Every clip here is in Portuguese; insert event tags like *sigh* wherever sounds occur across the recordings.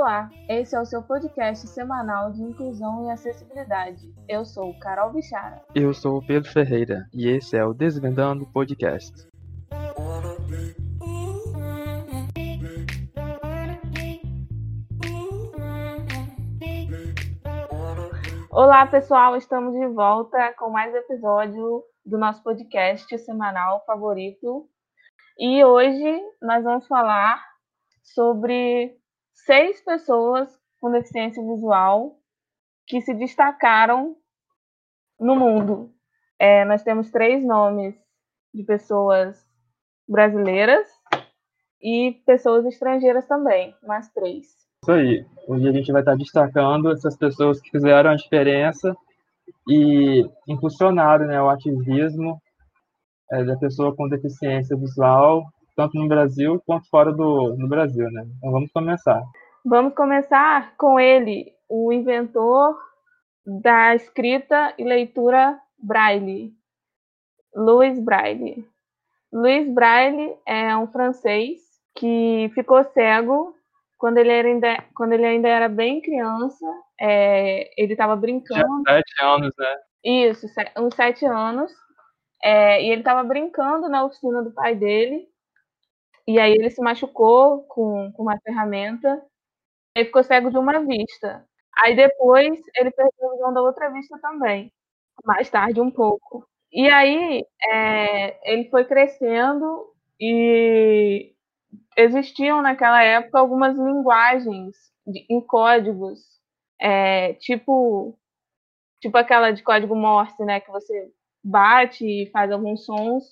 Olá, esse é o seu podcast semanal de inclusão e acessibilidade. Eu sou Carol Bichara. Eu sou o Pedro Ferreira e esse é o Desvendando Podcast. Olá, pessoal, estamos de volta com mais episódio do nosso podcast semanal favorito. E hoje nós vamos falar sobre seis pessoas com deficiência visual que se destacaram no mundo. É, nós temos três nomes de pessoas brasileiras e pessoas estrangeiras também, mais três. Isso aí. Hoje a gente vai estar destacando essas pessoas que fizeram a diferença e impulsionaram né, o ativismo é, da pessoa com deficiência visual tanto no Brasil quanto fora do no Brasil, né? Então vamos começar. Vamos começar com ele, o inventor da escrita e leitura Braille, Louis Braille. Louis Braille é um francês que ficou cego quando ele, era ainda, quando ele ainda era bem criança. É, ele estava brincando. Sete anos, né? Isso, uns sete anos. É, e ele estava brincando na oficina do pai dele. E aí ele se machucou com, com uma ferramenta e ficou cego de uma vista. Aí depois ele perdeu a visão da outra vista também, mais tarde um pouco. E aí é, ele foi crescendo e existiam naquela época algumas linguagens de, em códigos, é, tipo tipo aquela de código Morse, né, que você bate e faz alguns sons.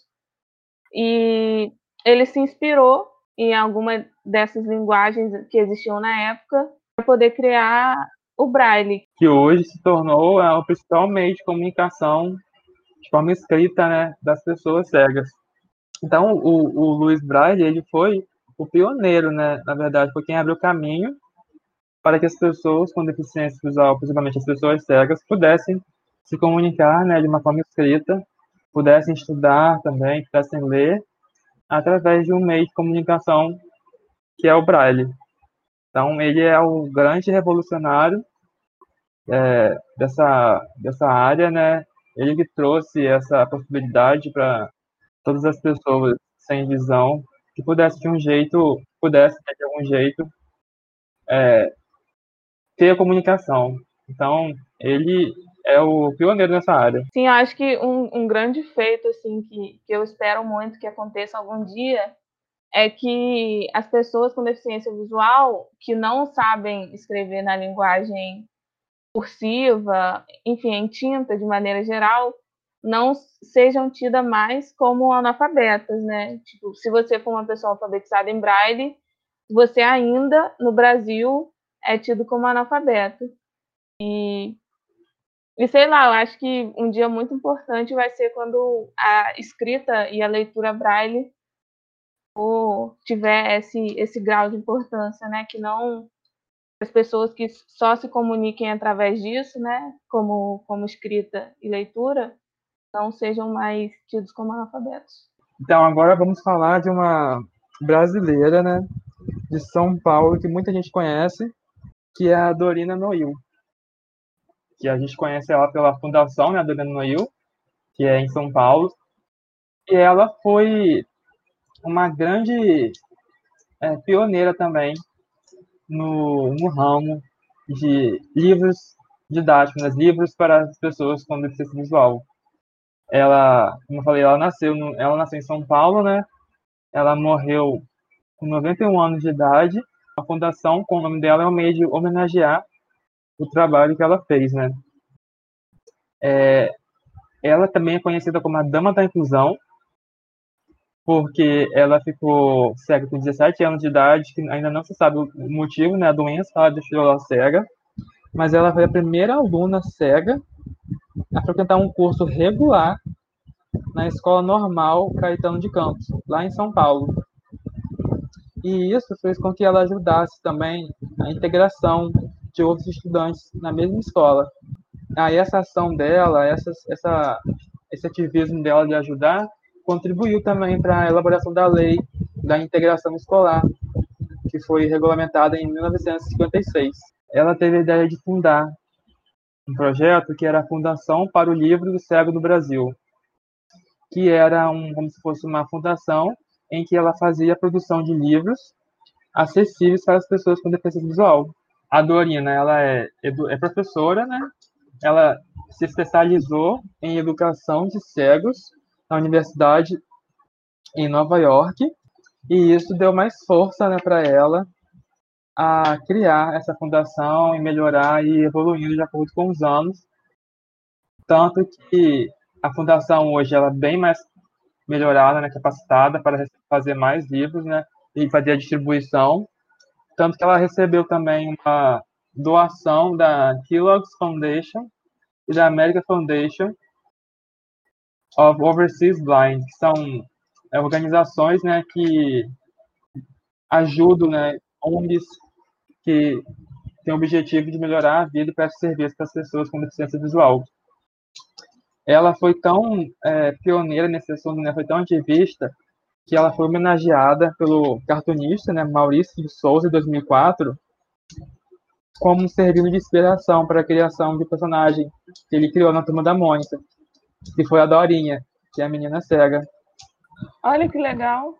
E ele se inspirou em alguma dessas linguagens que existiam na época para poder criar o Braille. Que hoje se tornou é, o principal meio de comunicação de forma escrita né, das pessoas cegas. Então, o, o Luiz Braille ele foi o pioneiro, né? Na verdade, foi quem abriu o caminho para que as pessoas com deficiência visual, principalmente as pessoas cegas, pudessem se comunicar né, de uma forma escrita, pudessem estudar também, pudessem ler através de um meio de comunicação que é o Braille. Então, ele é o grande revolucionário é, dessa, dessa área, né? Ele que trouxe essa possibilidade para todas as pessoas sem visão que pudesse de um jeito, pudesse de algum jeito é, ter a comunicação. Então, ele é o pioneiro nessa área. Sim, acho que um, um grande feito assim que, que eu espero muito que aconteça algum dia é que as pessoas com deficiência visual que não sabem escrever na linguagem cursiva, enfim, em tinta de maneira geral, não sejam tidas mais como analfabetas, né? Tipo, se você for uma pessoa alfabetizada em braille, você ainda no Brasil é tido como analfabeto. E e sei lá, eu acho que um dia muito importante vai ser quando a escrita e a leitura braille ou tiver esse, esse grau de importância, né? Que não as pessoas que só se comuniquem através disso, né? Como, como escrita e leitura, não sejam mais tidos como analfabetos. Então, agora vamos falar de uma brasileira, né? De São Paulo, que muita gente conhece, que é a Dorina Noil que a gente conhece ela pela fundação, né, Dona Noil, que é em São Paulo, e ela foi uma grande é, pioneira também no, no ramo de livros didáticos, né, livros para as pessoas com deficiência visual. Ela, como eu falei, ela nasceu, no, ela nasceu em São Paulo, né? Ela morreu com 91 anos de idade. A fundação, com o nome dela, é um meio de homenagear o trabalho que ela fez, né? É, ela também é conhecida como a Dama da Inclusão, porque ela ficou cega com 17 anos de idade, que ainda não se sabe o motivo, né? A doença ela deixou ela cega, mas ela foi a primeira aluna cega a frequentar um curso regular na Escola Normal Caetano de Campos, lá em São Paulo. E isso fez com que ela ajudasse também a integração de outros estudantes na mesma escola. Aí essa ação dela, essa, essa, esse ativismo dela de ajudar, contribuiu também para a elaboração da lei da integração escolar, que foi regulamentada em 1956. Ela teve a ideia de fundar um projeto que era a Fundação para o Livro do Cego do Brasil, que era um, como se fosse uma fundação em que ela fazia a produção de livros acessíveis para as pessoas com deficiência visual. A Dorina, ela é, é professora, né? Ela se especializou em educação de cegos na universidade em Nova York e isso deu mais força né, para ela a criar essa fundação e melhorar e evoluindo de acordo com os anos. Tanto que a fundação hoje ela é bem mais melhorada, né, capacitada para fazer mais livros né, e fazer a distribuição. Tanto que ela recebeu também uma doação da Kellogg's Foundation e da American Foundation of Overseas Blind, que são é, organizações né, que ajudam né, ONGs que têm o objetivo de melhorar a vida e prestar serviço para as pessoas com deficiência visual. Ela foi tão é, pioneira nesse assunto, né, foi tão ativista, que ela foi homenageada pelo cartunista né, Maurício de Souza, em 2004, como servindo de inspiração para a criação de personagem que ele criou na Turma da Mônica, que foi a Dorinha, que é a menina cega. Olha que legal.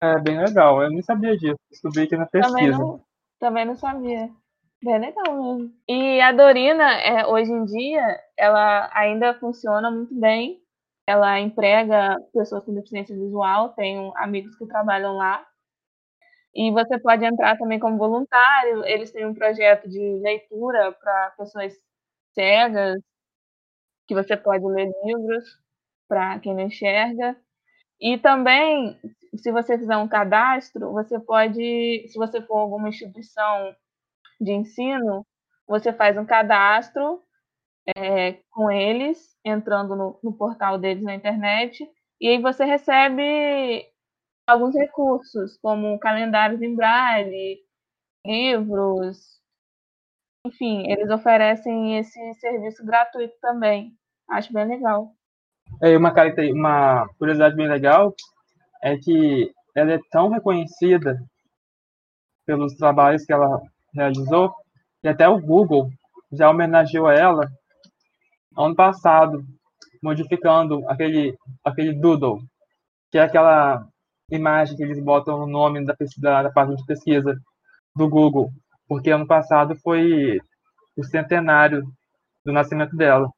É bem legal, eu nem sabia disso, descobri aqui na pesquisa. Também não, também não sabia. Bem legal mesmo. E a Dorina, é, hoje em dia, ela ainda funciona muito bem. Ela emprega pessoas com deficiência visual, tenho amigos que trabalham lá. E você pode entrar também como voluntário. Eles têm um projeto de leitura para pessoas cegas, que você pode ler livros para quem não enxerga. E também, se você fizer um cadastro, você pode, se você for alguma instituição de ensino, você faz um cadastro é, com eles, entrando no, no portal deles na internet, e aí você recebe alguns recursos, como calendários em braille, livros, enfim, eles oferecem esse serviço gratuito também. Acho bem legal. É uma, uma curiosidade bem legal é que ela é tão reconhecida pelos trabalhos que ela realizou que até o Google já homenageou ela ano passado, modificando aquele, aquele doodle, que é aquela imagem que eles botam no nome da, da, da página de pesquisa do Google, porque ano passado foi o centenário do nascimento dela.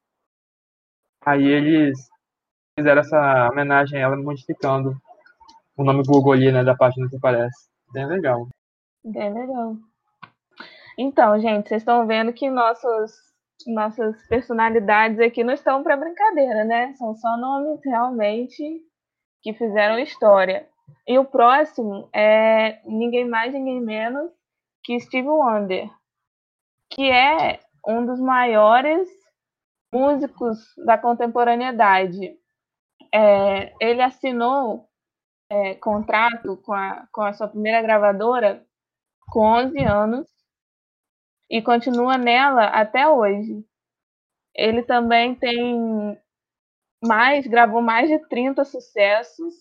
Aí eles fizeram essa homenagem a ela modificando o nome Google ali, né, da página que aparece. Bem legal. Bem legal. Então, gente, vocês estão vendo que nossos, nossas personalidades aqui não estão para brincadeira, né? São só nomes realmente que fizeram história. E o próximo é ninguém mais, ninguém menos que Steve Wonder, que é um dos maiores músicos da contemporaneidade. É, ele assinou é, contrato com a, com a sua primeira gravadora com 11 anos e continua nela até hoje. Ele também tem mais, gravou mais de 30 sucessos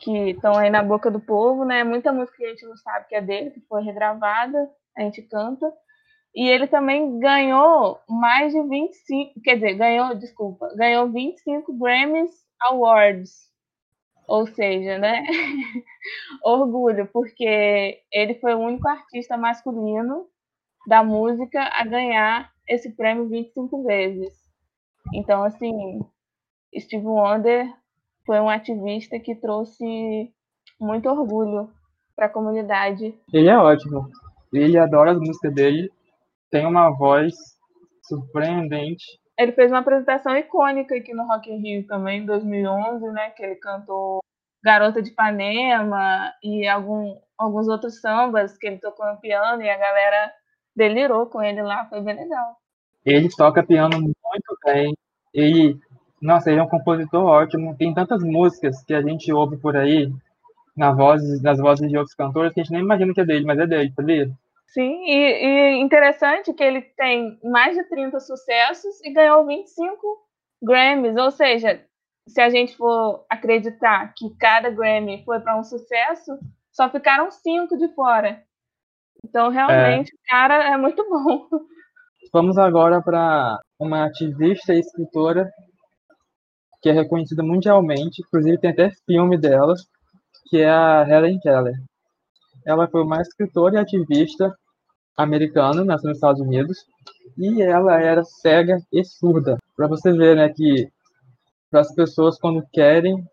que estão aí na boca do povo, né? Muita música que a gente não sabe que é dele, que foi regravada, a gente canta. E ele também ganhou mais de 25, quer dizer, ganhou, desculpa, ganhou 25 Grammys Awards. Ou seja, né? *laughs* Orgulho, porque ele foi o único artista masculino da música a ganhar esse prêmio 25 vezes. Então, assim, Steve Wonder foi um ativista que trouxe muito orgulho para a comunidade. Ele é ótimo. Ele adora as músicas dele. Tem uma voz surpreendente. Ele fez uma apresentação icônica aqui no Rock in Rio também, em 2011, né? Que ele cantou Garota de Ipanema e algum, alguns outros sambas que ele tocou no piano e a galera delirou com ele lá. Foi bem legal. Ele toca piano muito bem. Ele nossa, ele é um compositor ótimo. Tem tantas músicas que a gente ouve por aí, na voz, nas vozes de outros cantores, que a gente nem imagina que é dele, mas é dele, sabia? Sim, e, e interessante que ele tem mais de 30 sucessos e ganhou 25 Grammys, ou seja, se a gente for acreditar que cada Grammy foi para um sucesso, só ficaram cinco de fora. Então, realmente, é. o cara é muito bom. Vamos agora para uma ativista e escritora que é reconhecida mundialmente, inclusive tem até filme dela, que é a Helen Keller. Ela foi uma escritora e ativista americana, nasceu nos Estados Unidos, e ela era cega e surda. Para você ver, né, que para as pessoas quando querem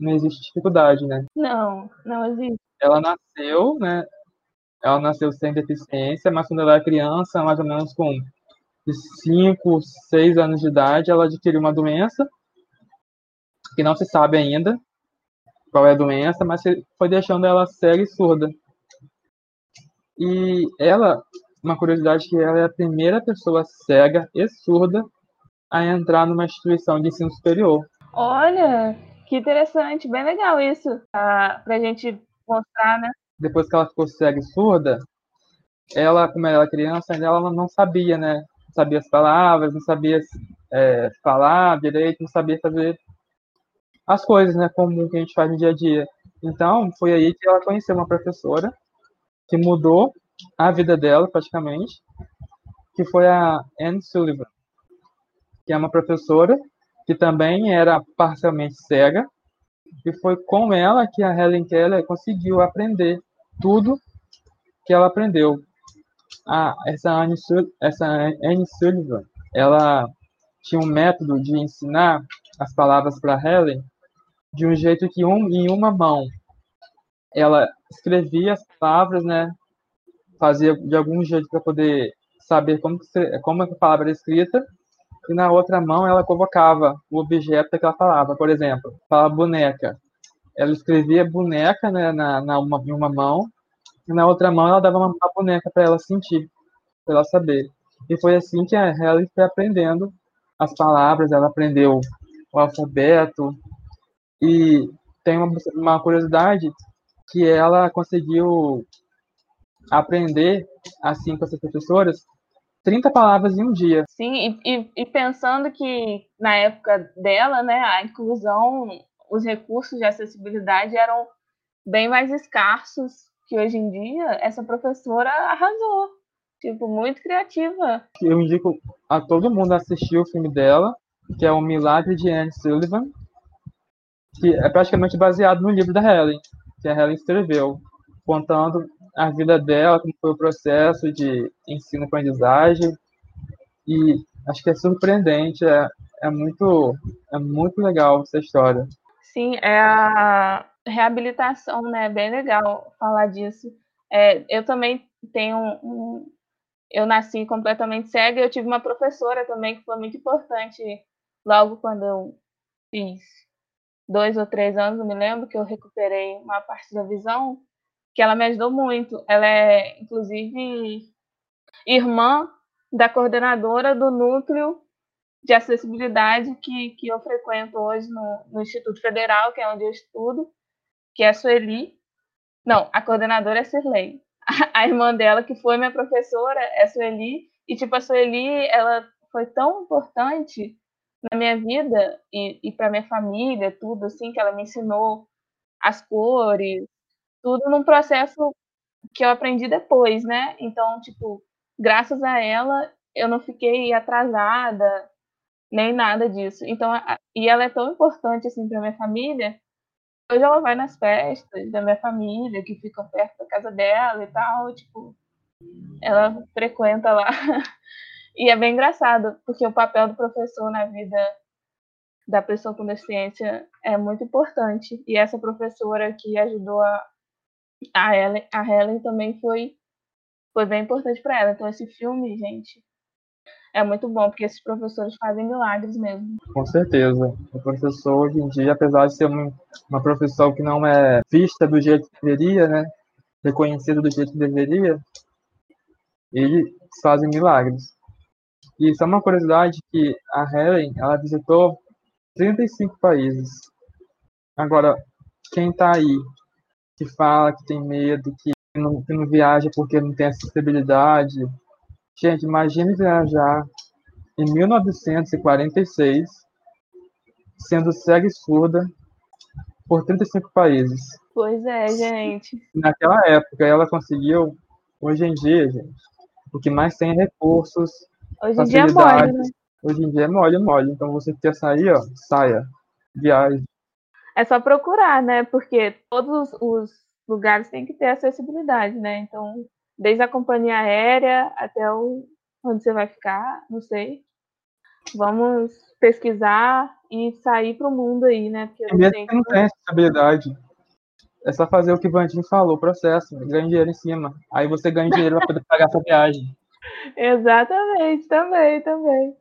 não existe dificuldade, né? Não, não existe. Ela nasceu, né? Ela nasceu sem deficiência, mas quando ela era criança, mais ou menos com 5, 6 anos de idade, ela adquiriu uma doença que não se sabe ainda qual é a doença, mas foi deixando ela cega e surda. E ela, uma curiosidade que ela é a primeira pessoa cega e surda a entrar numa instituição de ensino superior. Olha, que interessante, bem legal isso, para a gente mostrar, né? Depois que ela ficou cega e surda, ela, como era criança, ela não sabia, né? Não sabia as palavras, não sabia é, falar direito, não sabia fazer as coisas, né? Como que a gente faz no dia a dia. Então, foi aí que ela conheceu uma professora que mudou a vida dela, praticamente, que foi a Anne Sullivan, que é uma professora que também era parcialmente cega, e foi com ela que a Helen Keller conseguiu aprender tudo que ela aprendeu. Ah, essa Anne, essa Anne Sullivan, ela tinha um método de ensinar as palavras para Helen de um jeito que um, em uma mão ela escrevia as palavras, né? Fazia de algum jeito para poder saber como, como a palavra era escrita, e na outra mão ela convocava o objeto daquela palavra. Por exemplo, fala boneca. Ela escrevia boneca né, na, na uma, em uma mão, e na outra mão ela dava uma, uma boneca para ela sentir, para ela saber. E foi assim que a Helen foi aprendendo as palavras, ela aprendeu o alfabeto, e tem uma, uma curiosidade que ela conseguiu aprender, assim com essas professoras, 30 palavras em um dia. Sim, e, e, pensando que na época dela, né, a inclusão, os recursos de acessibilidade eram bem mais escassos que hoje em dia, essa professora arrasou. Tipo, muito criativa. Eu indico a todo mundo assistir o filme dela, que é O Milagre de Anne Sullivan, que é praticamente baseado no livro da Helen, que a Helen escreveu, contando a vida dela, como foi o processo de ensino-aprendizagem. E acho que é surpreendente, é, é, muito, é muito legal essa história. Sim, é a reabilitação, né? Bem legal falar disso. É, eu também tenho um, eu nasci completamente cega. Eu tive uma professora também que foi muito importante logo quando eu fiz dois ou três anos, eu me lembro que eu recuperei uma parte da visão, que ela me ajudou muito. Ela é, inclusive, irmã da coordenadora do núcleo de acessibilidade que, que eu frequento hoje no, no Instituto Federal, que é onde eu estudo, que é a Sueli. Não, a coordenadora é Sirley. A, *laughs* a irmã dela, que foi minha professora, é a Sueli. E, tipo, a Sueli, ela foi tão importante na minha vida e, e para minha família, tudo assim, que ela me ensinou as cores, tudo num processo que eu aprendi depois, né? Então, tipo, graças a ela, eu não fiquei atrasada, nem nada disso. Então, a, e ela é tão importante assim para minha família. Hoje ela vai nas festas da minha família, que ficam perto da casa dela e tal, tipo, ela frequenta lá *laughs* E é bem engraçado, porque o papel do professor na vida da pessoa com deficiência é muito importante. E essa professora que ajudou a, a, Helen, a Helen também foi, foi bem importante para ela. Então, esse filme, gente, é muito bom, porque esses professores fazem milagres mesmo. Com certeza. O professor, hoje em dia, apesar de ser uma profissão que não é vista do jeito que deveria, né? Reconhecida do jeito que deveria, eles fazem milagres. E só uma curiosidade que a Helen, ela visitou 35 países. Agora, quem tá aí, que fala que tem medo, que não, que não viaja porque não tem acessibilidade. Gente, imagine viajar em 1946, sendo cega e surda, por 35 países. Pois é, gente. Naquela época ela conseguiu, hoje em dia, gente, o que mais tem é recursos, Hoje em dia é mole, né? Hoje em dia é mole, mole. Então você quer sair, ó, saia, viagem. É só procurar, né? Porque todos os lugares têm que ter acessibilidade, né? Então, desde a companhia aérea até o onde você vai ficar, não sei. Vamos pesquisar e sair para o mundo aí, né? Porque e mesmo que não tem acessibilidade, é só fazer o que o Vandinho falou, processo, ganha dinheiro em cima. Aí você ganha dinheiro para poder pagar sua viagem. *laughs* Exatamente, também, também.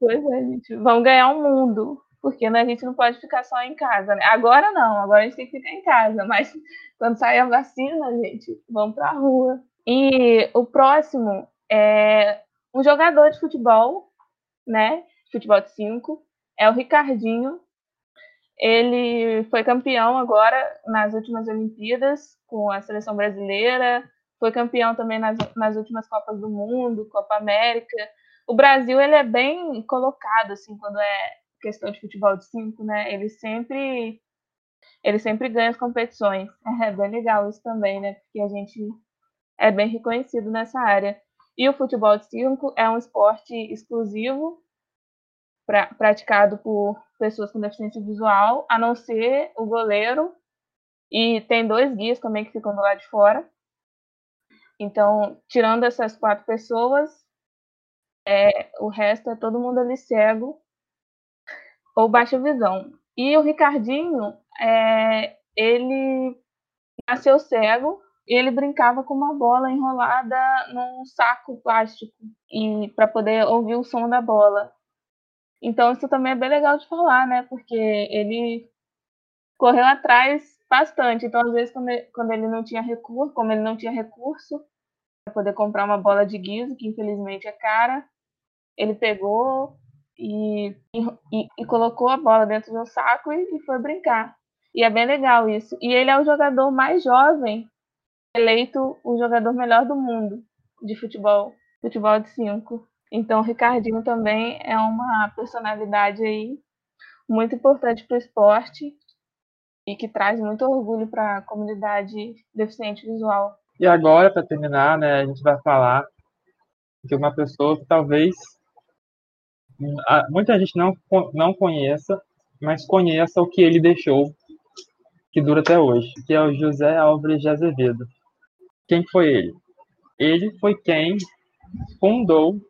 Pois é, gente. Vamos ganhar o um mundo. Porque né, a gente não pode ficar só em casa, né? Agora não, agora a gente tem que ficar em casa. Mas *laughs* quando sair a vacina, gente, vamos pra rua. E o próximo é um jogador de futebol, né? Futebol de 5. É o Ricardinho. Ele foi campeão agora nas últimas Olimpíadas com a seleção brasileira. Foi campeão também nas, nas últimas Copas do Mundo, Copa América. O Brasil ele é bem colocado assim quando é questão de futebol de cinco, né? Ele sempre ele sempre ganha as competições. *laughs* É bem legal isso também, né? Porque a gente é bem reconhecido nessa área. E o futebol de cinco é um esporte exclusivo pra, praticado por pessoas com deficiência visual, a não ser o goleiro. E tem dois guias também que ficam do lado de fora. Então, tirando essas quatro pessoas, é, o resto é todo mundo ali cego ou baixa visão. E o Ricardinho, é, ele nasceu cego e ele brincava com uma bola enrolada num saco plástico e para poder ouvir o som da bola. Então isso também é bem legal de falar, né? Porque ele correu atrás bastante. Então às vezes quando ele, não tinha recurso, como ele não tinha recurso para poder comprar uma bola de guiso, que infelizmente é cara, ele pegou e, e, e colocou a bola dentro do saco e, e foi brincar. E é bem legal isso. E ele é o jogador mais jovem eleito o jogador melhor do mundo de futebol, futebol de cinco. Então, o Ricardinho também é uma personalidade aí muito importante para o esporte e que traz muito orgulho para a comunidade deficiente visual. E agora, para terminar, né, a gente vai falar de uma pessoa que talvez muita gente não, não conheça, mas conheça o que ele deixou, que dura até hoje, que é o José Álvares de Azevedo. Quem foi ele? Ele foi quem fundou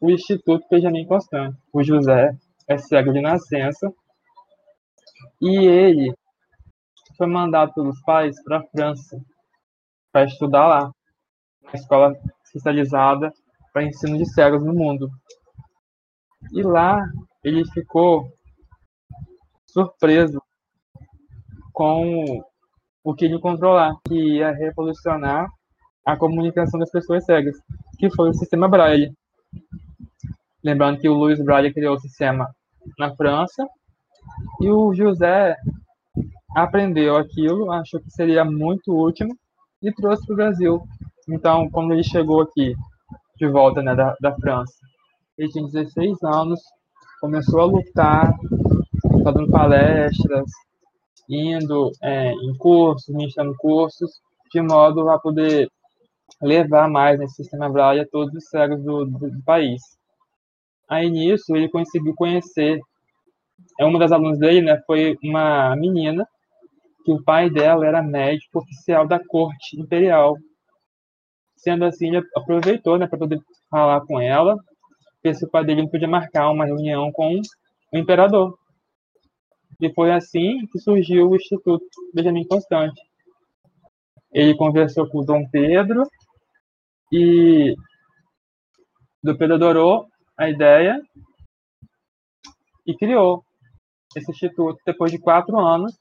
o Instituto Benjamin Constant. O José é cego de nascença e ele foi mandado pelos pais para a França para estudar lá, na escola especializada para ensino de cegos no mundo. E lá ele ficou surpreso com o que ele encontrou lá, que ia revolucionar a comunicação das pessoas cegas, que foi o sistema Braille. Lembrando que o Louis Braille criou o sistema na França e o José aprendeu aquilo, achou que seria muito útil e trouxe para o Brasil. Então, quando ele chegou aqui, de volta né, da, da França, ele tinha 16 anos, começou a lutar, fazendo palestras, indo é, em cursos, ministrando cursos, de modo a poder levar mais nesse sistema Braille a todos os cegos do, do, do, país. Aí nisso ele conseguiu conhecer, é uma das alunas dele, né, foi uma menina que o pai dela era médico oficial da corte imperial. Sendo assim, ele aproveitou, né, para poder falar com ela porque se o pai dele não podia marcar uma reunião com o imperador. E foi assim que surgiu o Instituto Benjamin Constante. Ele conversou com Dom Pedro e do Pedro adorou a ideia e criou esse instituto depois de quatro anos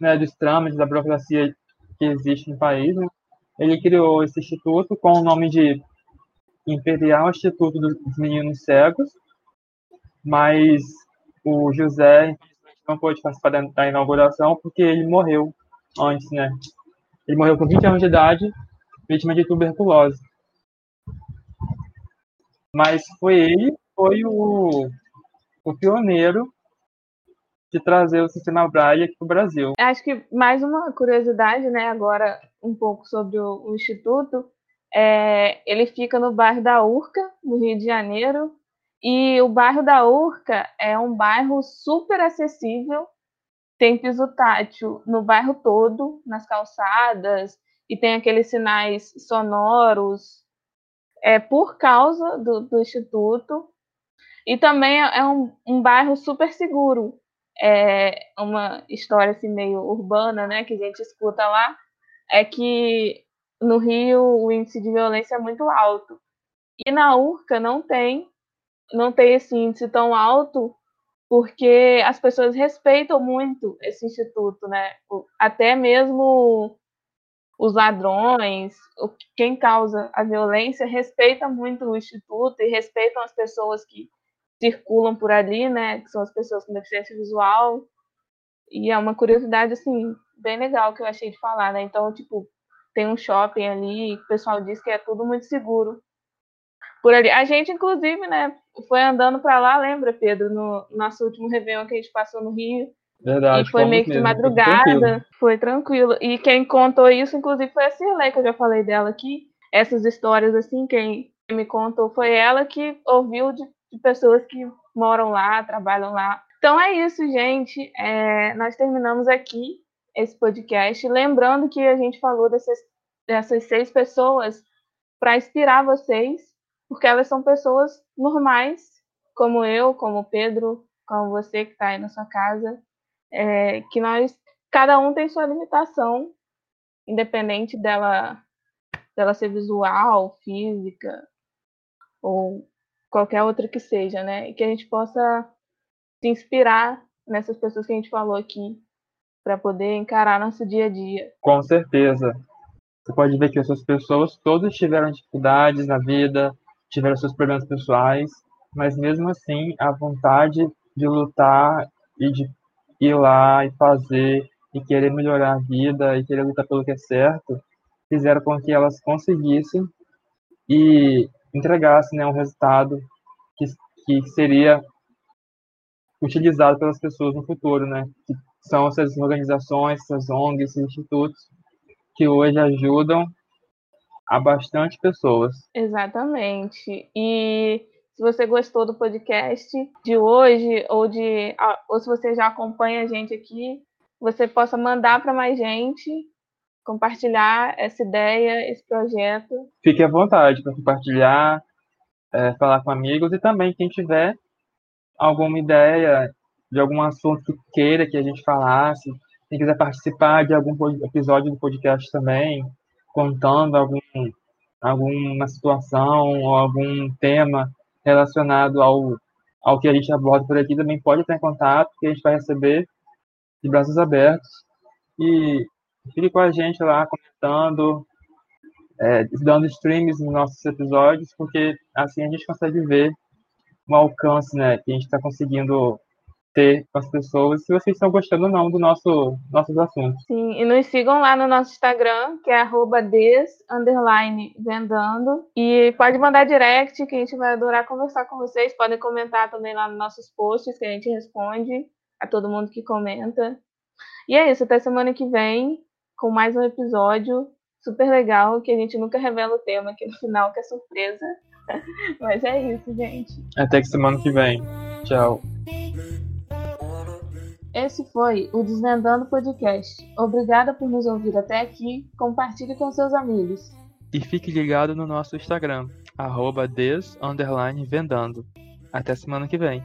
né, dos trâmites da burocracia que existe no país. Né, ele criou esse instituto com o nome de Imperial Instituto dos Meninos Cegos, mas o José não pôde participar da inauguração porque ele morreu antes, né? Ele morreu com 20 anos de idade, vítima de tuberculose. Mas foi ele, foi o, o pioneiro de trazer o sistema Braille aqui para o Brasil. Acho que mais uma curiosidade, né, agora um pouco sobre o, o Instituto, é, ele fica no bairro da Urca, no Rio de Janeiro, e o bairro da Urca é um bairro super acessível, tem piso tátil no bairro todo, nas calçadas, e tem aqueles sinais sonoros, é, por causa do, do Instituto. E também é um, um bairro super seguro. É uma história assim, meio urbana, né, que a gente escuta lá, é que no Rio o índice de violência é muito alto. E na Urca não tem, não tem esse índice tão alto, porque as pessoas respeitam muito esse instituto, né? Até mesmo os ladrões, quem causa a violência, respeita muito o instituto e respeitam as pessoas que circulam por ali, né? Que são as pessoas com deficiência visual. E é uma curiosidade, assim, bem legal que eu achei de falar, né? Então, tipo, tem um shopping ali, o pessoal diz que é tudo muito seguro por ali. A gente, inclusive, né, foi andando para lá, lembra, Pedro, no nosso último Réveillon que a gente passou no Rio. Verdade. E foi meio que de madrugada, foi tranquilo. foi tranquilo. E quem contou isso, inclusive, foi a Cirlei, que eu já falei dela aqui. Essas histórias, assim, quem me contou foi ela que ouviu de, de pessoas que moram lá, trabalham lá. Então é isso, gente. É, nós terminamos aqui esse podcast. Lembrando que a gente falou dessas, dessas seis pessoas para inspirar vocês, porque elas são pessoas normais, como eu, como o Pedro, como você que está aí na sua casa, é, que nós, cada um tem sua limitação, independente dela, dela ser visual, física ou qualquer outra que seja, né? E que a gente possa se inspirar nessas pessoas que a gente falou aqui para poder encarar nosso dia a dia. Com certeza. Você pode ver que essas pessoas todas tiveram dificuldades na vida, tiveram seus problemas pessoais, mas mesmo assim a vontade de lutar e de ir lá e fazer e querer melhorar a vida e querer lutar pelo que é certo, fizeram com que elas conseguissem e entregassem né, um resultado que, que seria utilizado pelas pessoas no futuro, né? Que são essas organizações, essas ONGs, esses institutos que hoje ajudam a bastante pessoas. Exatamente. E se você gostou do podcast de hoje ou de ou se você já acompanha a gente aqui, você possa mandar para mais gente, compartilhar essa ideia, esse projeto. Fique à vontade para compartilhar, é, falar com amigos e também quem tiver alguma ideia de algum assunto que queira que a gente falasse, quem quiser participar de algum episódio do podcast também, contando algum, alguma situação ou algum tema relacionado ao, ao que a gente aborda por aqui, também pode estar em contato, que a gente vai receber de braços abertos. E fique com a gente lá comentando, é, dando streams nos nossos episódios, porque assim a gente consegue ver o alcance né, que a gente está conseguindo ter com as pessoas, se vocês estão gostando ou não do nosso nossos assuntos. Sim, e nos sigam lá no nosso Instagram, que é des, vendando. E pode mandar direct, que a gente vai adorar conversar com vocês. Podem comentar também lá nos nossos posts, que a gente responde a todo mundo que comenta. E é isso, até semana que vem, com mais um episódio super legal, que a gente nunca revela o tema aqui no final, que é surpresa. *laughs* Mas é isso, gente. Até que semana que vem. Tchau. Esse foi o Desvendando Podcast. Obrigada por nos ouvir até aqui. Compartilhe com seus amigos. E fique ligado no nosso Instagram, arroba. Até semana que vem.